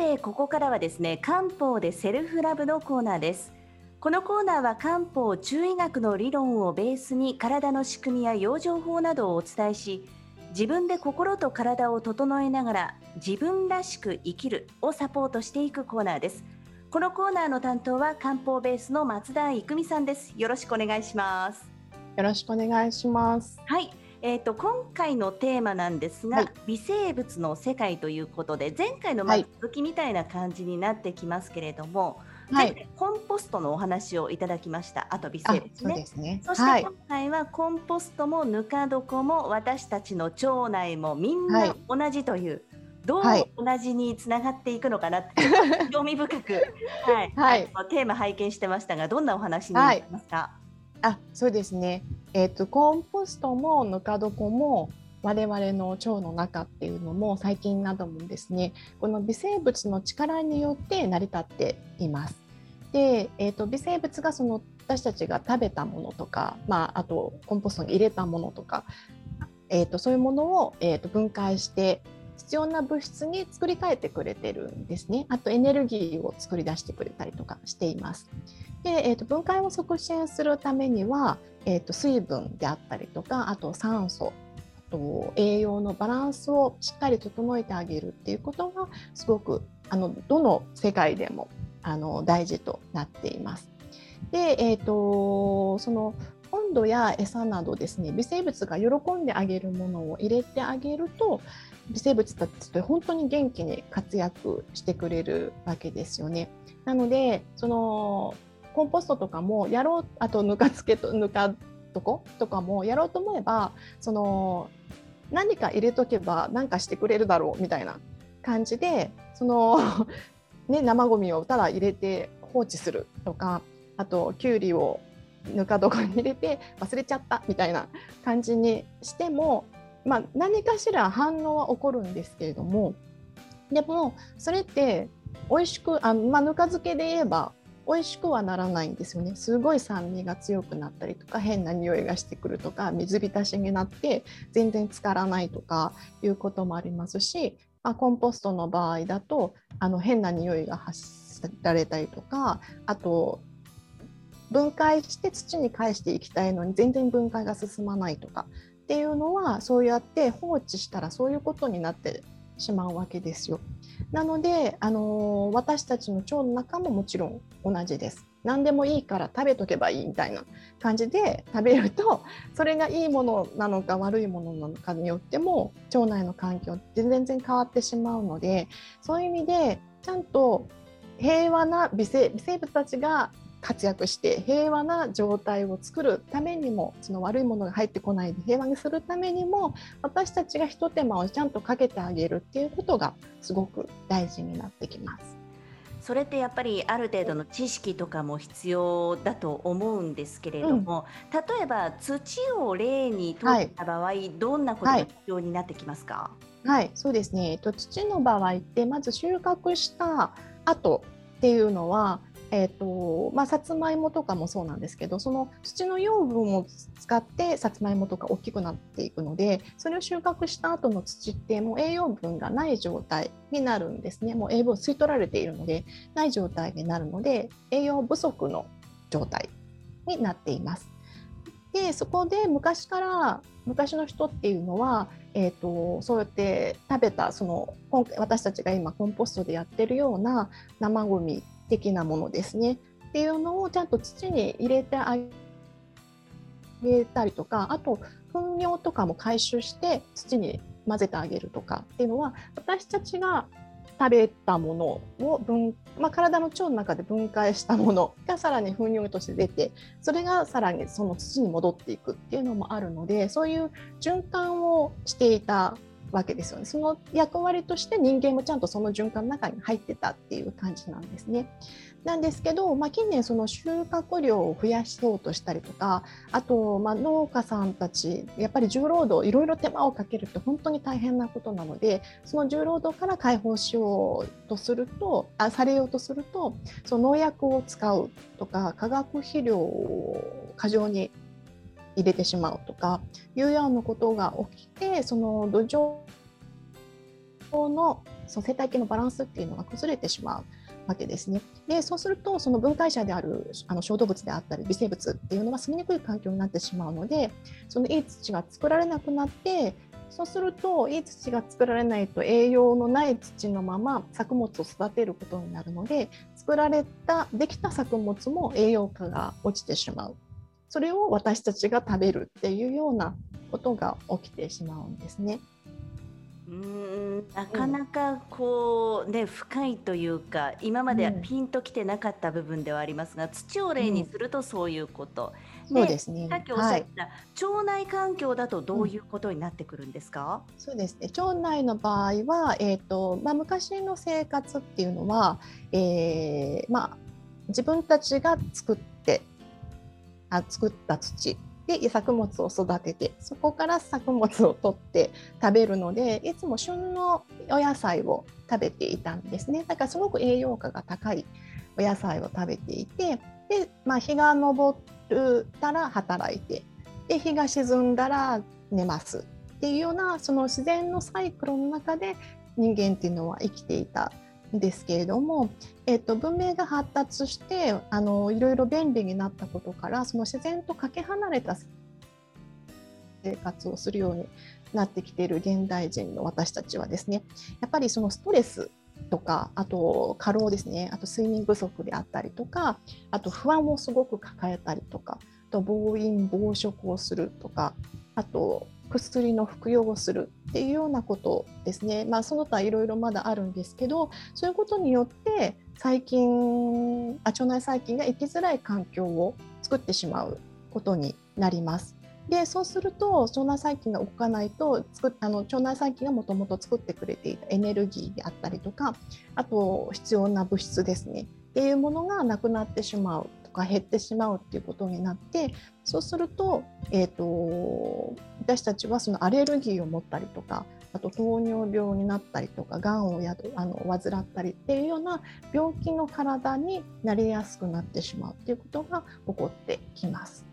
てここからはですね漢方でセルフラブのコーナーです。このコーナーは漢方中医学の理論をベースに体の仕組みや養生法などをお伝えし自分で心と体を整えながら自分らしく生きるをサポートしていくコーナーです。このコーナーの担当は漢方ベースの松田育美さんです。よろしくお願いします。よろしくお願いします。はいえーと、今回のテーマなんですが、はい、微生物の世界ということで前回の続きみたいな感じになってきますけれども、はい、コンポストのお話をいただきました。あと微生物ね。そね。そして今回はコンポストもぬか床も私たちの腸内もみんな同じという、どう同じにつながっていくのかなって、興味深く、はい。はい、テーマ拝見してましたがどんなお話になりますか、あそうですねえーと、コンポストもぬか床も我々の腸の中っていうのも最近などもですねこの微生物の力によって成り立っています。で、えーと、微生物がその私たちが食べたものとか、まあ、あとコンポストに入れたものとか、えーと、そういうものを、えー、と分解して必要な物質に作り変えてくれてるんですね。あとエネルギーを作り出してくれたりとかしています。で、えー、と分解を促進するためには、えー、と水分であったりとかあと酸素あと栄養のバランスをしっかり整えてあげるっていうことがすごくあのどの世界でもあの大事となっています。で、えーと、その温度や餌などですね微生物が喜んであげるものを入れてあげると微生物たちって本当に元気に活躍してくれるわけですよね。なのでそのコンポストとかもやろうあとぬか漬けとぬか床とかもやろうと思えばその何か入れとけば何かしてくれるだろうみたいな感じでその ね、生ごみをただ入れて放置するとかあときゅうりをぬか床に入れて忘れちゃったみたいな感じにしても、まあ、何かしら反応は起こるんですけれどもでもそれって美味しくあ、まあ、ぬか漬けで言えば美味しくはならないんですよねすごい酸味が強くなったりとか変な匂いがしてくるとか水浸しになって全然浸からないとかいうこともありますし、まあ、コンポストの場合だとあの変な匂いが発せられたりとかあと分解して土に返していきたいのに全然分解が進まないとかっていうのはそうやって放置したらそういうことになってしまうわけですよ。なので、あの、私たちの腸の中ももちろん同じです。何でもいいから食べとけばいいみたいな感じで食べるとそれがいいものなのか悪いものなのかによっても腸内の環境って全然変わってしまうのでそういう意味でちゃんと平和な微生物たちが活躍して平和な状態を作るためにもその悪いものが入ってこないで平和にするためにも私たちがひと手間をちゃんとかけてあげるっていうことがすごく大事になってきます。それってやっぱりある程度の知識とかも必要だと思うんですけれども、うん、例えば土を例にとった場合、はい、どんなことが必要になってきますか、はい、はい、そうですね。と土の場合ってまず収穫した後っていうのはえーとまあ、さつまいもとかもそうなんですけどその土の養分を使ってさつまいもとか大きくなっていくのでそれを収穫した後の土ってもう栄養分がない状態になるんですねもう栄養吸い取られているのでない状態になるので栄養不足の状態になっています。でそこで昔から昔の人っていうのは、えーと、そうやって食べたその私たちが今コンポストでやってるような生ごみ的なものですね。っていうのをちゃんと土に入れてあげたりとかあと糞尿とかも回収して土に混ぜてあげるとかっていうのは私たちが食べたものを分、まあ、体の腸の中で分解したもの がさらに糞尿として出てそれがさらにその土に戻っていくっていうのもあるのでそういう循環をしていたわけですよね。その役割として人間もちゃんとその循環の中に入ってたっていう感じなんですね。なんですけど、まあ、近年その収穫量を増やそうとしたりとかあとまあ農家さんたちやっぱり重労働いろいろ手間をかけるって本当に大変なことなのでその重労働から解放しようとするとあされようとするとその農薬を使うとか化学肥料を過剰に入れてしまうとかいうようなことが起きてその土壌のその生態系のバランスっていうのが崩れてしまうわけですね。でそうするとその分解者であるあの小動物であったり微生物っていうのは住みにくい環境になってしまうのでそのいい土が作られなくなってそうするといい土が作られないと栄養のない土のまま作物を育てることになるので作られたできた作物も栄養価が落ちてしまうそれを私たちが食べるっていうようなことが起きてしまうんですね。うんなかなかこうね、深いというか今まではピンときてなかった部分ではありますが、土を例にするとそういうこと。そうですね。さっきおっしゃった、腸内環境だとどういうことになってくるんですか？そうですね。腸内の場合は、えっ、と、まあ、昔の生活っていうのは、えー、まあ、自分たちが作ってあ作った土。で作物を育ててそこから作物を取って食べるのでいつも旬のお野菜を食べていたんですね。だからすごく栄養価が高いお野菜を食べていてで、まあ、日が昇ったら働いてで日が沈んだら寝ますっていうようなその自然のサイクルの中で人間っていうのは生きていたですけれども、えーと、文明が発達してあのいろいろ便利になったことからその自然とかけ離れた生活をするようになってきている現代人の私たちはですねやっぱりそのストレスとかあと過労ですねあと睡眠不足であったりとかあと不安をすごく抱えたりとかあと暴飲暴食をするとかあと薬の服用をするっていうようなことですね、まあ、その他いろいろまだあるんですけどそういうことによって細菌あ腸内細菌が生きづらい環境を作ってしまうことになります。でそうすると腸内細菌が動かないと作あの腸内細菌がもともと作ってくれていたエネルギーであったりとかあと必要な物質ですねっていうものがなくなってしまうとか減ってしまうっていうことになってそうすると,、えーと、私たちはそのアレルギーを持ったりとかあと糖尿病になったりとかがんをやあの患ったりっていうような病気の体になりやすくなってしまうっていうことが起こってきます。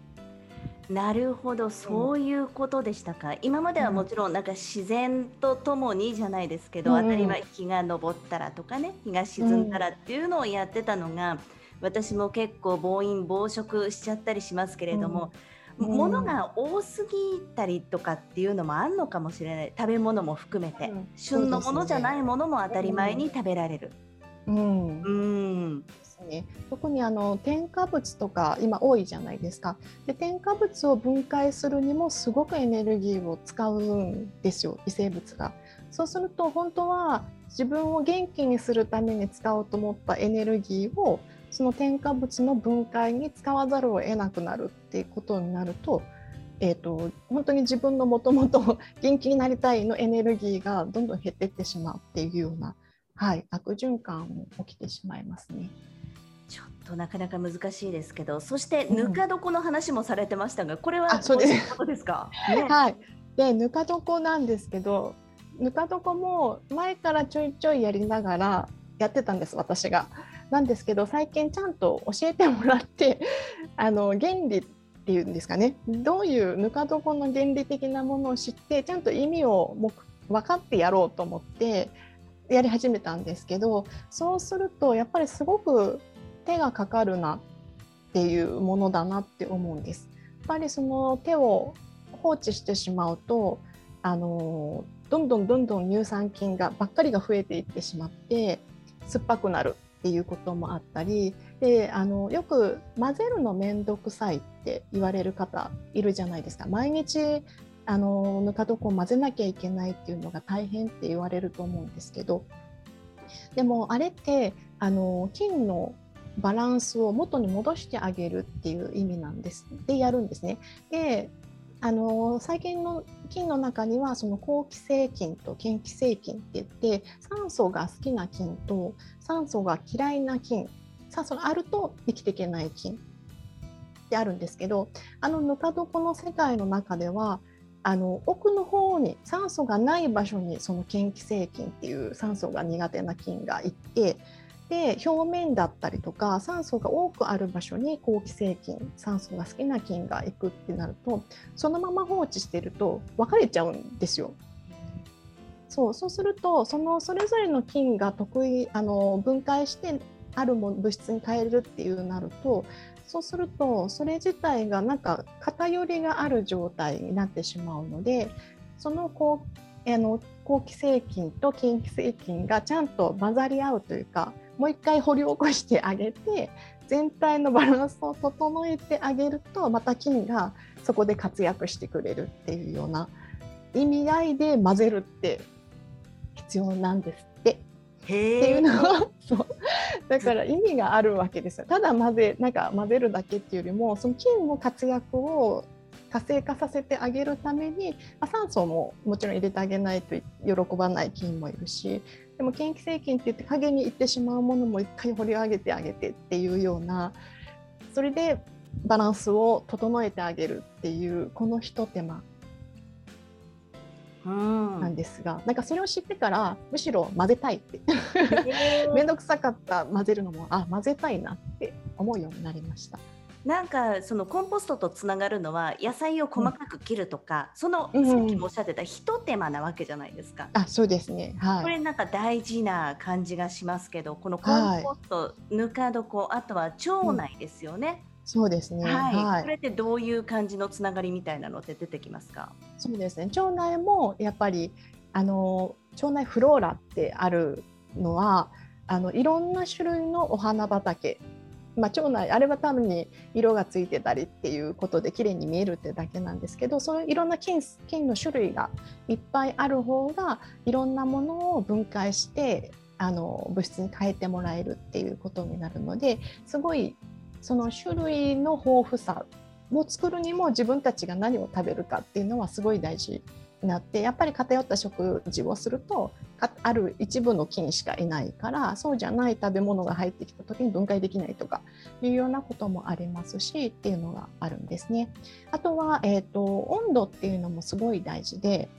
なるほど、そういうことでしたか。今まではもちろんなんか自然とともにじゃないですけど、当たり前日が昇ったらとかね、日が沈んだらっていうのをやってたのが、私も結構暴飲暴食しちゃったりしますけれども、物が多すぎたりとかっていうのもあるのかもしれない。食べ物も含めて、旬のものじゃないものも当たり前に食べられる。うん、うん。ね、特にあの添加物とか今多いじゃないですか。で添加物を分解するにもすごくエネルギーを使うんですよ微生物が。そうすると本当は自分を元気にするために使おうと思ったエネルギーをその添加物の分解に使わざるを得なくなるっていうことになると,、えーと、本当に自分のもともと元気になりたいのエネルギーがどんどん減っていってしまうっていうような、はい、悪循環も起きてしまいますね。ちょっとなかなか難しいですけど、そしてぬか床の話もされてましたが、うん、これはそうですことですか？ね、はい。でぬか床なんですけど、ぬか床も前からちょいちょいやりながらやってたんです私が。なんですけど最近ちゃんと教えてもらって あの原理っていうんですかねどういうぬか床の原理的なものを知ってちゃんと意味をも分かってやろうと思ってやり始めたんですけどそうするとやっぱりすごく手がかかるなっていうものだなって思うんです。やっぱりその手を放置してしまうとあのどんどんどんどん乳酸菌がばっかりが増えていってしまって酸っぱくなるっていうこともあったりであのよく混ぜるの面倒くさいって言われる方いるじゃないですか。毎日あのぬか床を混ぜなきゃいけないっていうのが大変って言われると思うんですけど。でもあれってあの菌のバランスを元に戻してあげるっていう意味なんです。でやるんですね。であの最近の菌の中にはその好気性菌と嫌気性菌って言って酸素が好きな菌と酸素が嫌いな菌酸素があると生きていけない菌ってあるんですけどあのぬか床の世界の中ではあの奥の方に酸素がない場所にその嫌気性菌っていう酸素が苦手な菌がいてで表面だったりとか酸素が多くある場所に好気性菌酸素が好きな菌が行くってなるとそのまま放置してると分かれちゃうんですよ。そうそうするとそのそれぞれの菌が得意あの分解してあるも物質に変えるっていうなるとそうするとそれ自体がなんか偏りがある状態になってしまうのでそのこうあの好気性菌と近畿性菌がちゃんと混ざり合うというかもう一回掘り起こしてあげて全体のバランスを整えてあげるとまた菌がそこで活躍してくれるっていうような意味合いで混ぜるって必要なんですって。っていうのは そうだから意味があるわけですよ。ただ混ぜなんか混ぜるだけっていうよりもその菌の活躍を活性化させてあげるために、まあ、酸素ももちろん入れてあげないと喜ばない菌もいるしでも嫌気性菌って言って陰に行ってしまうものも一回掘り上げてあげてっていうようなそれでバランスを整えてあげるっていうこのひと手間。なんですが、うん、なんかそれを知ってからむしろ混ぜたいって。面倒 くさかった混ぜるのもあ混ぜたいなって思うようになりました。なんかそのコンポストとつながるのは野菜を細かく切るとか、うん、そのさっきもおっしゃってたひと手間なわけじゃないですか。あそうですね、はい、これなんか大事な感じがしますけどこのコンポスト、はい、ぬか床あとは腸内ですよね。うんそうですね。はい。はい、これってどういう感じのつながりみたいなのって出てきますか？そうですね。腸内もやっぱりあの腸内フローラってあるのはあのいろんな種類のお花畑まあ、腸内あれは単に色がついてたりっていうことで綺麗に見えるってだけなんですけどそういういろんな菌菌の種類がいっぱいある方がいろんなものを分解してあの物質に変えてもらえるっていうことになるのですごいその種類の豊富さを作るにも自分たちが何を食べるかっていうのはすごい大事なってやっぱり偏った食事をするとある一部の菌しかいないからそうじゃない食べ物が入ってきた時に分解できないとかいうようなこともありますしっていうのがあるんですね。あとは、えーと、温度っていうのもすごい大事で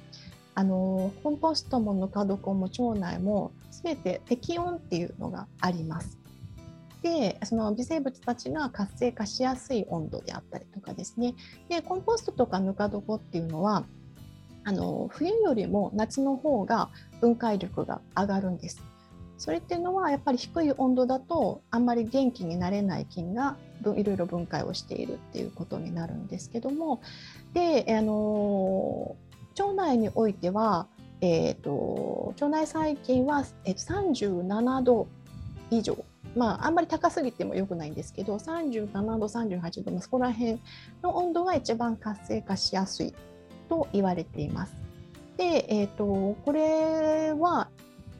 あのコンポストもぬか床も腸内も全て適温っていうのがあります。でその微生物たちが活性化しやすい温度であったりとかですねでコンポストとかぬか床っていうのはあの冬よりも夏の方が分解力が上がるんです。それっていうのはやっぱり低い温度だとあんまり元気になれない菌がいろいろ分解をしているっていうことになるんですけども。で、あの腸内においては、えーと、腸内細菌は、えー、37度以上。まあ、あんまり高すぎてもよくないんですけど37度38度、そこら辺の温度が一番活性化しやすい。と言われています。で、えーと、これは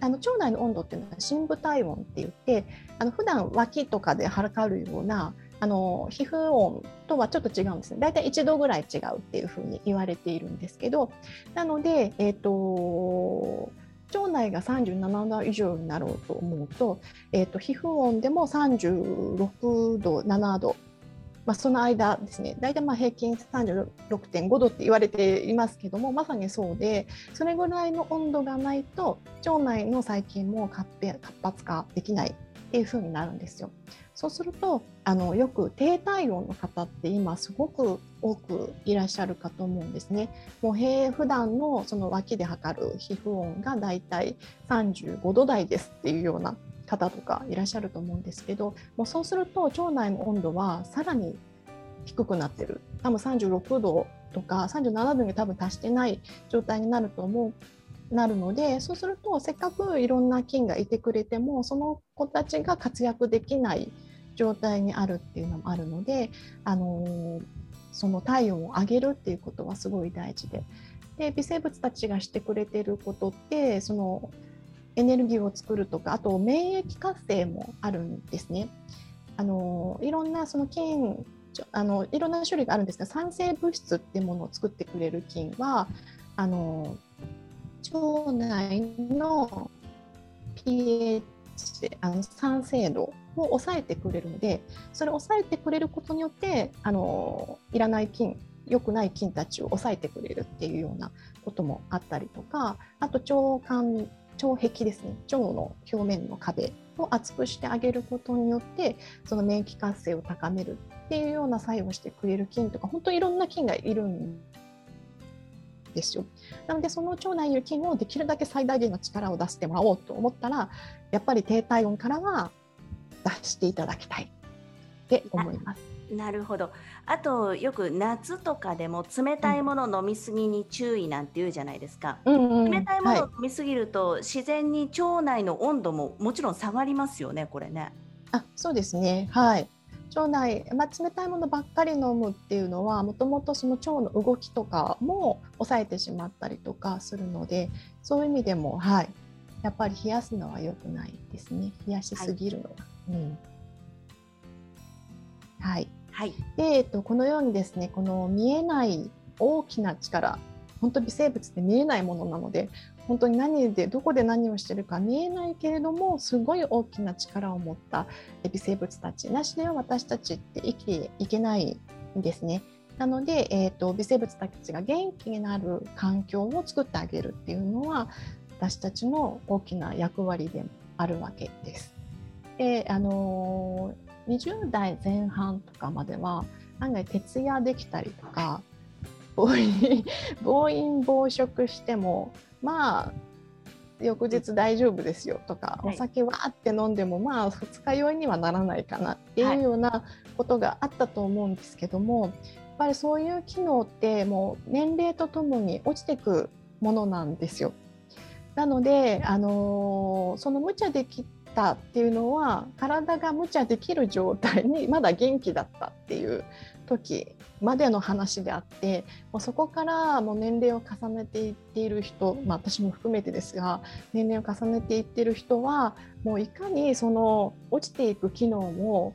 あの腸内の温度っていうのは深部体温って言ってあの普段脇とかで測るようなあの皮膚温とはちょっと違うんですね大体1度ぐらい違うっていうふうに言われているんですけどなので、えーと、腸内が37度以上になろうと思うと,、えーと皮膚温でも36度7度まあ、その間ですね大体まあ平均36.5度って言われていますけどもまさにそうでそれぐらいの温度がないと腸内の細菌も活発化できないっていう風になるんですよ。そうするとあのよく低体温の方って今すごく多くいらっしゃるかと思うんですね。もう平普段のその脇で測る皮膚温がだいたい35度台ですっていうような方とかいらっしゃると思うんですけどもうそうすると腸内の温度はさらに低くなってる。多分36度とか37度に多分達してない状態になると思うなるのでそうするとせっかくいろんな菌がいてくれてもその子たちが活躍できない状態にあるっていうのもあるので、あのその体温を上げるっていうことはすごい大事で。で微生物たちがしてくれてることってそのエネルギーを作るとかあと免疫活性もあるんですね。あのいろんなその菌あのいろんな種類があるんですが酸性物質ってものを作ってくれる菌はあの腸内の pH あの酸性度を抑えてくれるのでそれを抑えてくれることによってあのいらない菌良くない菌たちを抑えてくれるっていうようなこともあったりとかあと腸管腸壁ですね腸の表面の壁を厚くしてあげることによってその免疫活性を高めるっていうような作用をしてくれる菌とか本当にいろんな菌がいるんですよ。なのでその腸内にいる菌をできるだけ最大限の力を出してもらおうと思ったらやっぱり低体温からは出していただきたいって思います。なるほど。あとよく夏とかでも冷たいもの飲みすぎに注意なんて言うじゃないですか。うんうん、冷たいものを飲みすぎると、はい、自然に腸内の温度ももちろん下がりますよね、これね。あ、そうですね。はい。腸内、まあ、冷たいものばっかり飲むっていうのはもともとその腸の動きとかも抑えてしまったりとかするのでそういう意味でも、はい、やっぱり冷やすのは良くないですね冷やしすぎるのは。はい、うんはいはい、で、えっと、このようにですねこの見えない大きな力本当微生物って見えないものなので本当に何でどこで何をしてるか見えないけれどもすごい大きな力を持った微生物たちなしでは私たちって生きていけないんですね。なので、えーと、微生物たちが元気になる環境を作ってあげるっていうのは私たちの大きな役割であるわけです。であのー、20代前半とかまでは案外徹夜できたりとか暴飲暴飲暴食してもまあ翌日大丈夫ですよとか、はい、お酒わーって飲んでもまあ二日酔いにはならないかなっていうようなことがあったと思うんですけども、はい、やっぱりそういう機能ってもう年齢とともに落ちていくものなんですよ。なので、あのー、その無茶できたっていうのは体が無茶できる状態にまだ元気だったっていう時までの話であってもうそこからもう年齢を重ねていっている人、まあ、私も含めてですが年齢を重ねていっている人はもういかにその落ちていく機能を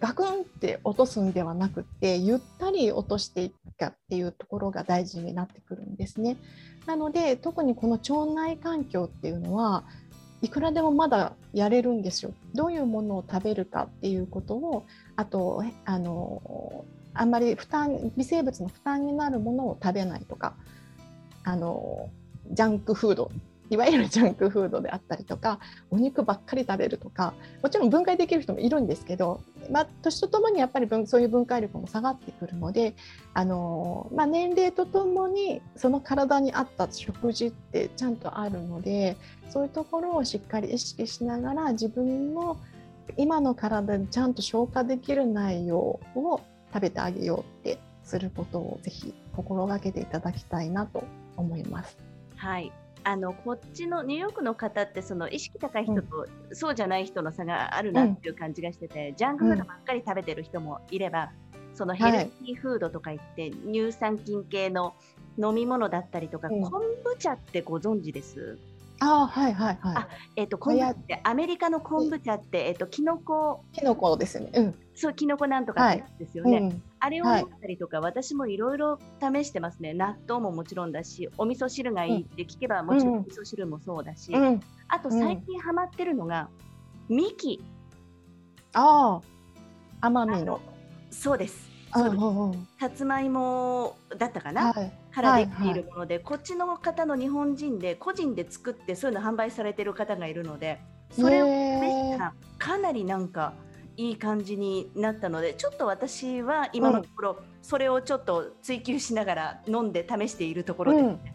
ガクンって落とすんではなくてゆったり落としていくかっていうところが大事になってくるんですね。なので特にこの腸内環境っていうのはいくらでもまだやれるんですよ。どういうものを食べるかっていうことをあとあのあんまり負担微生物の負担になるものを食べないとかあのジャンクフードいわゆるジャンクフードであったりとかお肉ばっかり食べるとかもちろん分解できる人もいるんですけど、まあ、年とともにやっぱりそういう分解力も下がってくるのであの、まあ、年齢とともにその体に合った食事ってちゃんとあるのでそういうところをしっかり意識しながら自分の今の体でちゃんと消化できる内容を食べてあげようってすることをぜひ心がけていただきたいなと思います。はいあのこっちのニューヨークの方ってその意識高い人とそうじゃない人の差があるなっていう感じがしてて、うん、ジャンクフードばっかり食べてる人もいれば、うん、そのヘルシーフードとか言って、はい、乳酸菌系の飲み物だったりとか、うん、昆布茶ってご存知です？あはいはいはい。あえっ、ー、と昆布ってアメリカの昆布茶ってえっ、ー、とキノコキノコですね。うん。そうキノコなんとかですよね。はいうん、あれを飲ったりとか、はい、私もいろいろ試してますね。納豆ももちろんだし、お味噌汁がいいって聞けば、もちろん味噌汁もそうだし、うん、あと最近ハマってるのが、ミキ。ああ、甘みの。そうです。さつまいもだったかな、はい、からできているもので、はいはい、こっちの方の日本人で個人で作ってそういうの販売されてる方がいるのでそれを試したらかなりなんかいい感じになったのでちょっと私は今のところ、それをちょっと追求しながら飲んで試しているところです、ね。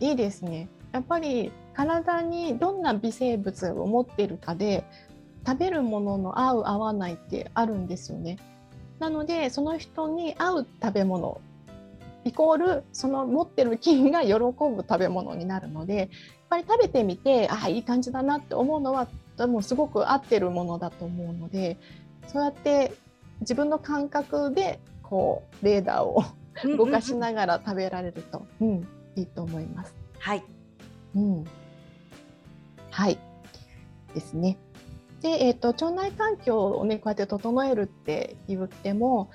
うん、いいですね。やっぱり体にどんな微生物を持っているかで食べるものの合う合わないってあるんですよね。なのでその人に合う食べ物イコールその持ってる菌が喜ぶ食べ物になるのでやっぱり食べてみてああいい感じだなって思うのはでもすごく合ってるものだと思うのでそうやって自分の感覚でこうレーダーを動かしながら食べられると、うん、いいと思います。はい、うん、はいですね。で、えーと、腸内環境をねこうやって整えるって言っても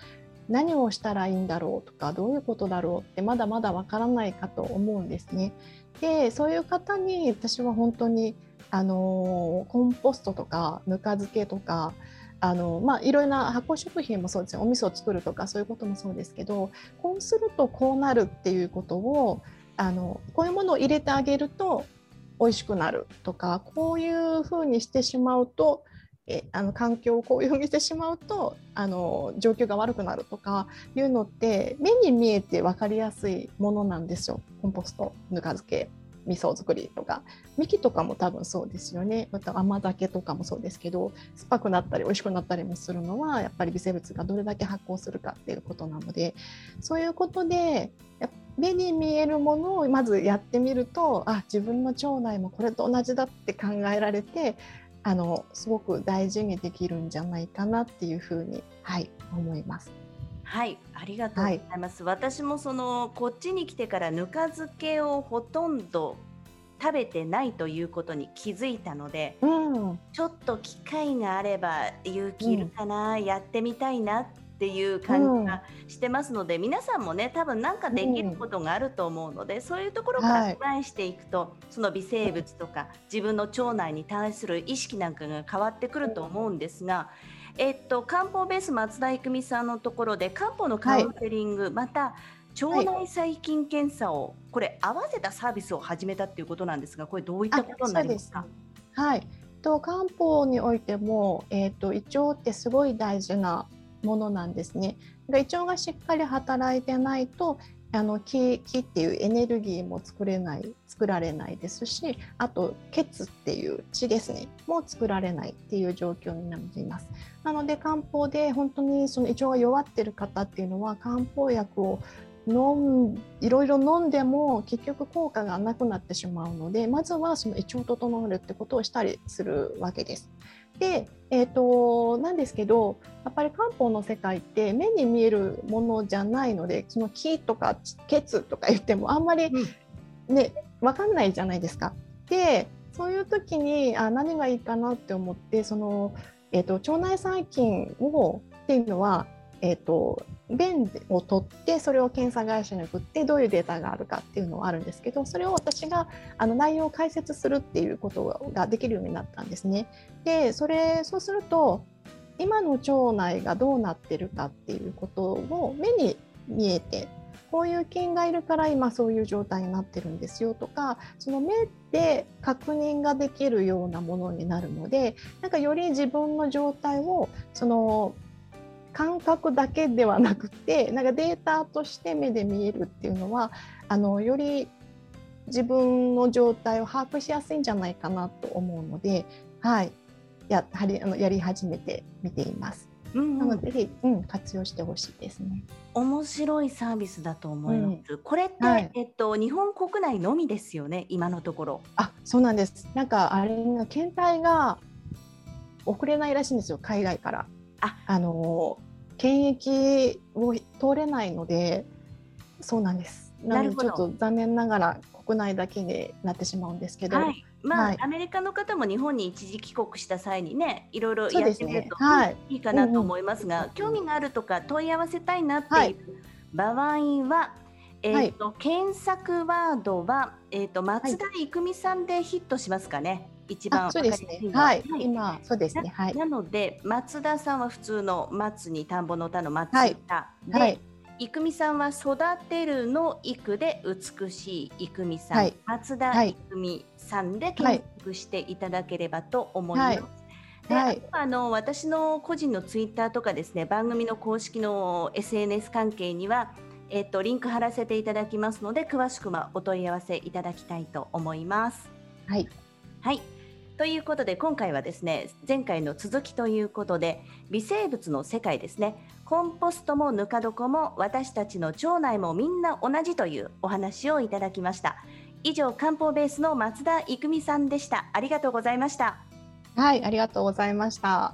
何をしたらいいんだろうとかどういうことだろうってまだまだわからないかと思うんですね。でそういう方に私は本当にあのコンポストとかぬか漬けとかあのまあ、いろいろな発酵食品もそうですね。お味噌を作るとかそういうこともそうですけどこうするとこうなるっていうことをあのこういうものを入れてあげると美味しくなるとかこういうふうにしてしまうとえあの環境をこういうふうにしてしまうとあの状況が悪くなるとかいうのって目に見えて分かりやすいものなんですよ。コンポストぬか漬け。味噌作りとか幹とかも多分そうですよねまた甘酒とかもそうですけど酸っぱくなったり美味しくなったりもするのはやっぱり微生物がどれだけ発酵するかっていうことなのでそういうことで目に見えるものをまずやってみるとあ自分の腸内もこれと同じだって考えられてあのすごく大事にできるんじゃないかなっていうふうに、はい、思います。はい、ありがとうございます。はい、私もそのこっちに来てからぬか漬けをほとんど食べてないということに気づいたので、うん、ちょっと機会があれば勇気いるかな、うん、やってみたいなっっていう感じがしてますので、うん、皆さんもね多分なんかできることがあると思うので、うん、そういうところからトライしていくと、はい、その微生物とか自分の腸内に対する意識なんかが変わってくると思うんですが。えっと、漢方ベース松田育美さんのところで漢方のカウンセリング、はい、また腸内細菌検査を、これ合わせたサービスを始めたっていうことなんですがこれどういったことになりますか？はい。と漢方においても、えーと胃腸ってすごい大事なものなんですね。胃腸がしっかり働いてないとあの木木っていうエネルギーも作れない作られないですしあと血っていう血ですねも作られないっていう状況になっています。なので漢方で本当にその胃腸が弱ってる方っていうのは漢方薬を飲んいろいろ飲んでも結局効果がなくなってしまうのでまずはその胃腸を整えるってことをしたりするわけです。で、えーと、なんですけどやっぱり漢方の世界って目に見えるものじゃないのでその気とか血とか言ってもあんまりね、うん、分かんないじゃないですか。でそういう時にあ何がいいかなって思ってその、えーと、腸内細菌をっていうのはえーと、便を取ってそれを検査会社に送ってどういうデータがあるかっていうのはあるんですけどそれを私があの内容を解説するっていうことができるようになったんですね。でそれそうすると今の腸内がどうなってるかっていうことを目に見えてこういう菌がいるから今そういう状態になってるんですよとかその目で確認ができるようなものになるのでなんかより自分の状態をその感覚だけではなくてなんかデータとして目で見えるっていうのはあのより自分の状態を把握しやすいんじゃないかなと思うので、はい、やはりあのやり始めてみています。うん、なのでぜひ、うん、活用してほしいですね。面白いサービスだと思います。うん、これって、はい、えっと日本国内のみですよね？今のところ。あ、そうなんです。なんかあれ検体が送れないらしいんですよ。海外から。あ、あの検疫を通れないので、そうなんです。なのでちょっと残念ながら国内だけになってしまうんですけど、はい、まあ、はい、アメリカの方も日本に一時帰国した際にねいろいろやってみるとい。いかなと思いますが、興味があるとか問い合わせたいなっていう場合は、えーと、はい、検索ワードは、えーと、松田育美さんでヒットしますかね。一番そうですね。はい、はい、今そうですね。はい。なので松田さんは普通の松に田んぼの田の松田、はい、で、はい、育美さんは育てるの育で美しい育美さん、はい、松田育美さんで検索していただければと思います。で、はい、あの私の個人のツイッターとかですね番組の公式の SNS 関係にはえっとリンク貼らせていただきますので詳しくはお問い合わせいただきたいと思います。はい。はい。ということで今回はですね前回の続きということで微生物の世界ですね。コンポストもぬか床も私たちの腸内もみんな同じというお話をいただきました。以上漢方ベースの松田育美さんでした。ありがとうございました。はいありがとうございました。